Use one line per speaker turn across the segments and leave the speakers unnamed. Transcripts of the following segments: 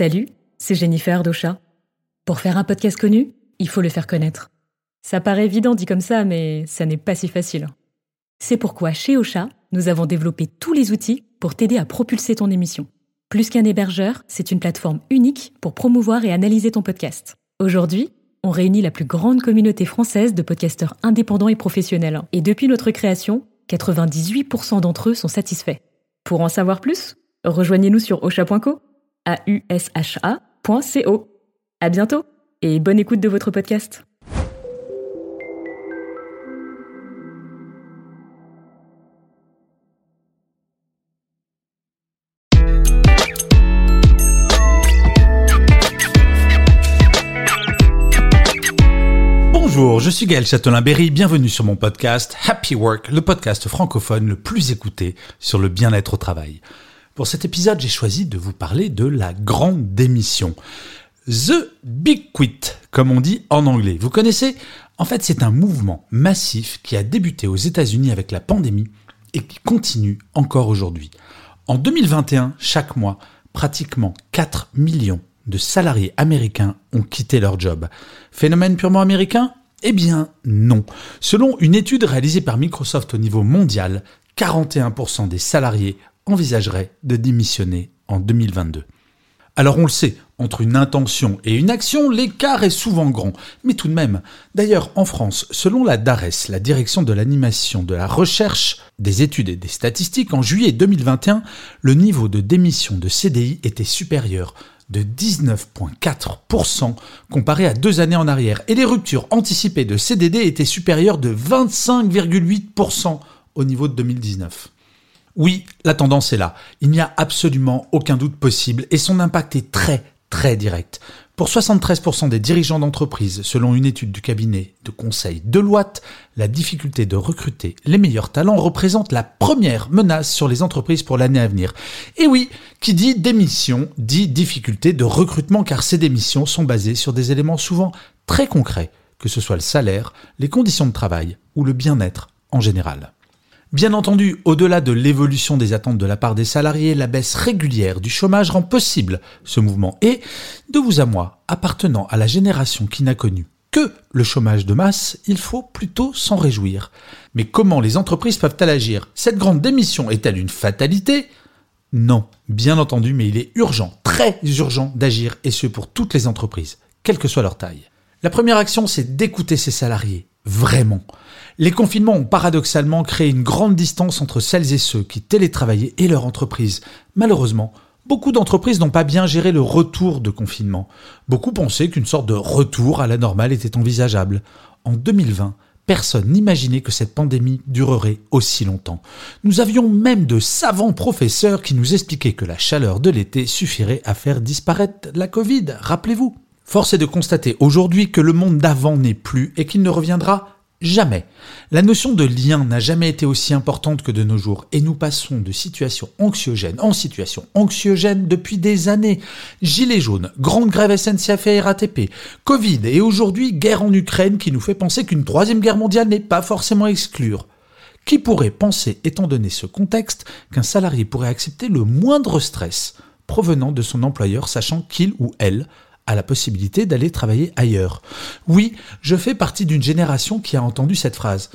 Salut, c'est Jennifer Docha. Pour faire un podcast connu, il faut le faire connaître. Ça paraît évident dit comme ça, mais ça n'est pas si facile. C'est pourquoi chez Ocha, nous avons développé tous les outils pour t'aider à propulser ton émission. Plus qu'un hébergeur, c'est une plateforme unique pour promouvoir et analyser ton podcast. Aujourd'hui, on réunit la plus grande communauté française de podcasteurs indépendants et professionnels. Et depuis notre création, 98% d'entre eux sont satisfaits. Pour en savoir plus, rejoignez-nous sur osha.co, a À bientôt et bonne écoute de votre podcast.
Bonjour, je suis Gaël Châtelain-Berry, bienvenue sur mon podcast Happy Work, le podcast francophone le plus écouté sur le bien-être au travail. Pour cet épisode, j'ai choisi de vous parler de la grande démission. The Big Quit, comme on dit en anglais. Vous connaissez? En fait, c'est un mouvement massif qui a débuté aux États-Unis avec la pandémie et qui continue encore aujourd'hui. En 2021, chaque mois, pratiquement 4 millions de salariés américains ont quitté leur job. Phénomène purement américain? Eh bien non. Selon une étude réalisée par Microsoft au niveau mondial, 41% des salariés envisageraient de démissionner en 2022. Alors on le sait, entre une intention et une action, l'écart est souvent grand. Mais tout de même, d'ailleurs en France, selon la DARES, la direction de l'animation de la recherche, des études et des statistiques, en juillet 2021, le niveau de démission de CDI était supérieur de 19,4% comparé à deux années en arrière. Et les ruptures anticipées de CDD étaient supérieures de 25,8% au niveau de 2019. Oui, la tendance est là. Il n'y a absolument aucun doute possible et son impact est très très direct. Pour 73% des dirigeants d'entreprise, selon une étude du cabinet de conseil Deloitte, la difficulté de recruter les meilleurs talents représente la première menace sur les entreprises pour l'année à venir. Et oui, qui dit démission dit difficulté de recrutement car ces démissions sont basées sur des éléments souvent très concrets, que ce soit le salaire, les conditions de travail ou le bien-être en général. Bien entendu, au-delà de l'évolution des attentes de la part des salariés, la baisse régulière du chômage rend possible ce mouvement. Et, de vous à moi, appartenant à la génération qui n'a connu que le chômage de masse, il faut plutôt s'en réjouir. Mais comment les entreprises peuvent-elles agir? Cette grande démission est-elle une fatalité? Non, bien entendu, mais il est urgent, très urgent d'agir, et ce pour toutes les entreprises, quelle que soit leur taille. La première action, c'est d'écouter ses salariés, vraiment. Les confinements ont paradoxalement créé une grande distance entre celles et ceux qui télétravaillaient et leur entreprise. Malheureusement, beaucoup d'entreprises n'ont pas bien géré le retour de confinement. Beaucoup pensaient qu'une sorte de retour à la normale était envisageable. En 2020, personne n'imaginait que cette pandémie durerait aussi longtemps. Nous avions même de savants professeurs qui nous expliquaient que la chaleur de l'été suffirait à faire disparaître la Covid, rappelez-vous. Force est de constater aujourd'hui que le monde d'avant n'est plus et qu'il ne reviendra Jamais. La notion de lien n'a jamais été aussi importante que de nos jours et nous passons de situation anxiogène en situation anxiogène depuis des années. Gilets jaunes, grande grève SNCF et RATP, Covid et aujourd'hui guerre en Ukraine qui nous fait penser qu'une troisième guerre mondiale n'est pas forcément exclure. Qui pourrait penser, étant donné ce contexte, qu'un salarié pourrait accepter le moindre stress provenant de son employeur sachant qu'il ou elle la possibilité d'aller travailler ailleurs. Oui, je fais partie d'une génération qui a entendu cette phrase.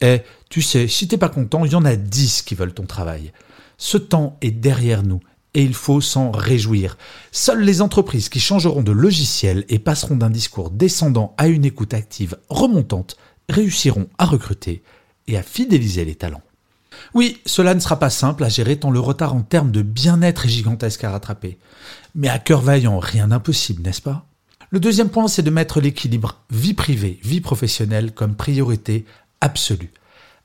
Eh, tu sais, si t'es pas content, il y en a dix qui veulent ton travail. Ce temps est derrière nous et il faut s'en réjouir. Seules les entreprises qui changeront de logiciel et passeront d'un discours descendant à une écoute active remontante réussiront à recruter et à fidéliser les talents. Oui, cela ne sera pas simple à gérer tant le retard en termes de bien-être est gigantesque à rattraper. Mais à cœur vaillant, rien d'impossible, n'est-ce pas? Le deuxième point, c'est de mettre l'équilibre vie privée, vie professionnelle comme priorité absolue.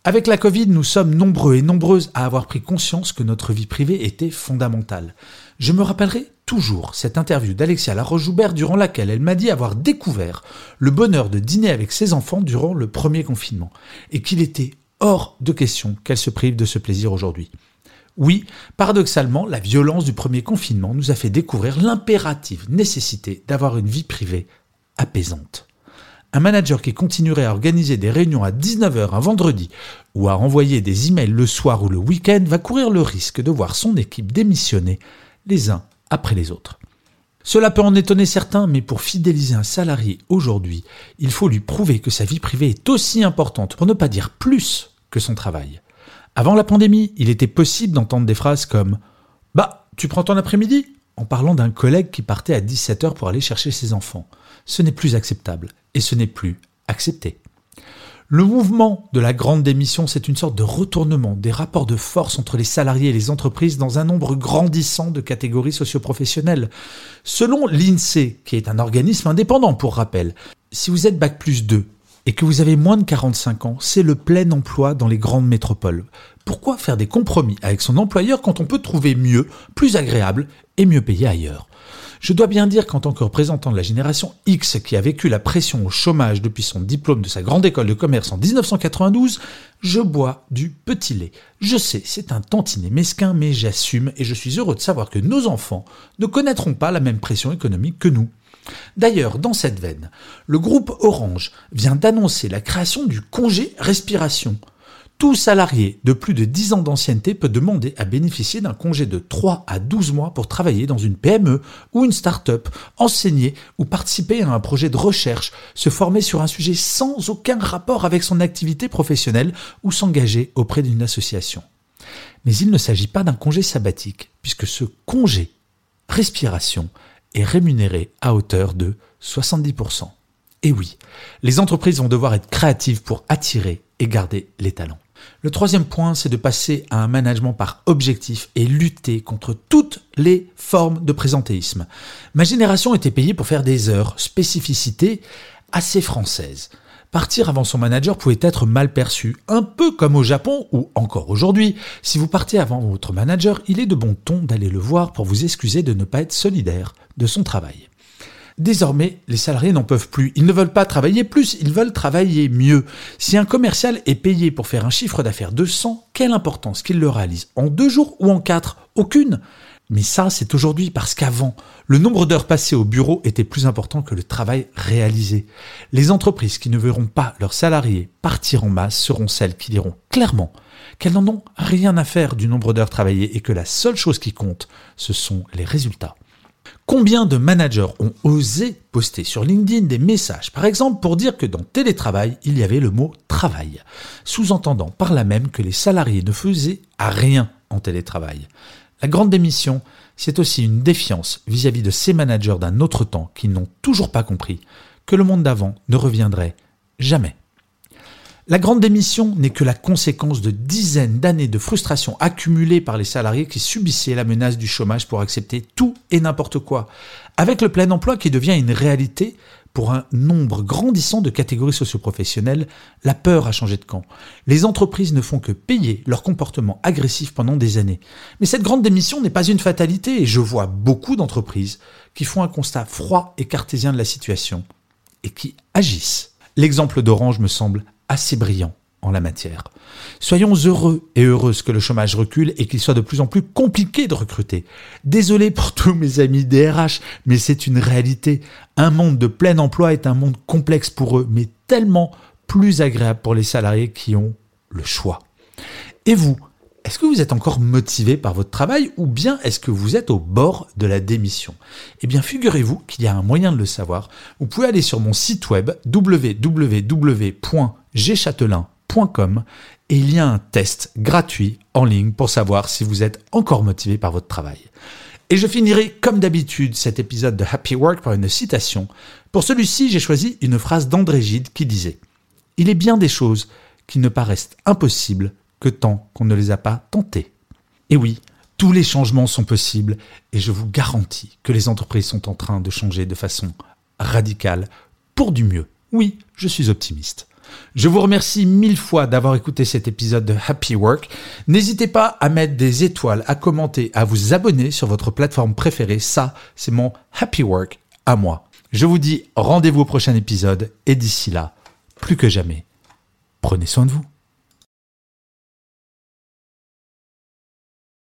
Avec la Covid, nous sommes nombreux et nombreuses à avoir pris conscience que notre vie privée était fondamentale. Je me rappellerai toujours cette interview d'Alexia Laroche-Joubert durant laquelle elle m'a dit avoir découvert le bonheur de dîner avec ses enfants durant le premier confinement et qu'il était hors de question qu'elle se prive de ce plaisir aujourd'hui. Oui, paradoxalement, la violence du premier confinement nous a fait découvrir l'impérative nécessité d'avoir une vie privée apaisante. Un manager qui continuerait à organiser des réunions à 19h un vendredi ou à renvoyer des emails le soir ou le week-end va courir le risque de voir son équipe démissionner les uns après les autres. Cela peut en étonner certains, mais pour fidéliser un salarié aujourd'hui, il faut lui prouver que sa vie privée est aussi importante, pour ne pas dire plus, que son travail. Avant la pandémie, il était possible d'entendre des phrases comme Bah, tu prends ton après-midi? en parlant d'un collègue qui partait à 17h pour aller chercher ses enfants. Ce n'est plus acceptable et ce n'est plus accepté. Le mouvement de la grande démission, c'est une sorte de retournement des rapports de force entre les salariés et les entreprises dans un nombre grandissant de catégories socioprofessionnelles. Selon l'INSEE, qui est un organisme indépendant pour rappel, si vous êtes Bac plus 2 et que vous avez moins de 45 ans, c'est le plein emploi dans les grandes métropoles. Pourquoi faire des compromis avec son employeur quand on peut trouver mieux, plus agréable et mieux payé ailleurs? Je dois bien dire qu'en tant que représentant de la génération X qui a vécu la pression au chômage depuis son diplôme de sa grande école de commerce en 1992, je bois du petit lait. Je sais, c'est un tantinet mesquin, mais j'assume et je suis heureux de savoir que nos enfants ne connaîtront pas la même pression économique que nous. D'ailleurs, dans cette veine, le groupe Orange vient d'annoncer la création du congé respiration. Tout salarié de plus de 10 ans d'ancienneté peut demander à bénéficier d'un congé de 3 à 12 mois pour travailler dans une PME ou une start-up, enseigner ou participer à un projet de recherche, se former sur un sujet sans aucun rapport avec son activité professionnelle ou s'engager auprès d'une association. Mais il ne s'agit pas d'un congé sabbatique, puisque ce congé respiration est rémunéré à hauteur de 70%. Et oui, les entreprises vont devoir être créatives pour attirer et garder les talents. Le troisième point, c'est de passer à un management par objectif et lutter contre toutes les formes de présentéisme. Ma génération était payée pour faire des heures, spécificité assez française. Partir avant son manager pouvait être mal perçu, un peu comme au Japon ou encore aujourd'hui. Si vous partez avant votre manager, il est de bon ton d'aller le voir pour vous excuser de ne pas être solidaire de son travail. Désormais, les salariés n'en peuvent plus. Ils ne veulent pas travailler plus, ils veulent travailler mieux. Si un commercial est payé pour faire un chiffre d'affaires de 100, quelle importance qu'il le réalise En deux jours ou en quatre? Aucune. Mais ça, c'est aujourd'hui parce qu'avant, le nombre d'heures passées au bureau était plus important que le travail réalisé. Les entreprises qui ne verront pas leurs salariés partir en masse seront celles qui diront clairement qu'elles n'en ont rien à faire du nombre d'heures travaillées et que la seule chose qui compte, ce sont les résultats. Combien de managers ont osé poster sur LinkedIn des messages, par exemple pour dire que dans télétravail, il y avait le mot travail, sous-entendant par là même que les salariés ne faisaient à rien en télétravail? La grande démission, c'est aussi une défiance vis-à-vis de ces managers d'un autre temps qui n'ont toujours pas compris que le monde d'avant ne reviendrait jamais. La grande démission n'est que la conséquence de dizaines d'années de frustration accumulées par les salariés qui subissaient la menace du chômage pour accepter tout et n'importe quoi. Avec le plein emploi qui devient une réalité, pour un nombre grandissant de catégories socioprofessionnelles, la peur a changé de camp. Les entreprises ne font que payer leur comportement agressif pendant des années. Mais cette grande démission n'est pas une fatalité et je vois beaucoup d'entreprises qui font un constat froid et cartésien de la situation et qui agissent. L'exemple d'Orange me semble assez brillant en la matière. Soyons heureux et heureuses que le chômage recule et qu'il soit de plus en plus compliqué de recruter. Désolé pour tous mes amis DRH, mais c'est une réalité. Un monde de plein emploi est un monde complexe pour eux, mais tellement plus agréable pour les salariés qui ont le choix. Et vous, est-ce que vous êtes encore motivé par votre travail ou bien est-ce que vous êtes au bord de la démission? Eh bien, figurez-vous qu'il y a un moyen de le savoir. Vous pouvez aller sur mon site web www.gchatelain.com et il y a un test gratuit en ligne pour savoir si vous êtes encore motivé par votre travail. Et je finirai comme d'habitude cet épisode de Happy Work par une citation. Pour celui-ci, j'ai choisi une phrase d'André Gide qui disait ⁇ Il est bien des choses qui ne paraissent impossibles que tant qu'on ne les a pas tentés. Et oui, tous les changements sont possibles et je vous garantis que les entreprises sont en train de changer de façon radicale pour du mieux. Oui, je suis optimiste. Je vous remercie mille fois d'avoir écouté cet épisode de Happy Work. N'hésitez pas à mettre des étoiles, à commenter, à vous abonner sur votre plateforme préférée. Ça, c'est mon Happy Work à moi. Je vous dis rendez-vous au prochain épisode et d'ici là, plus que jamais, prenez soin de vous.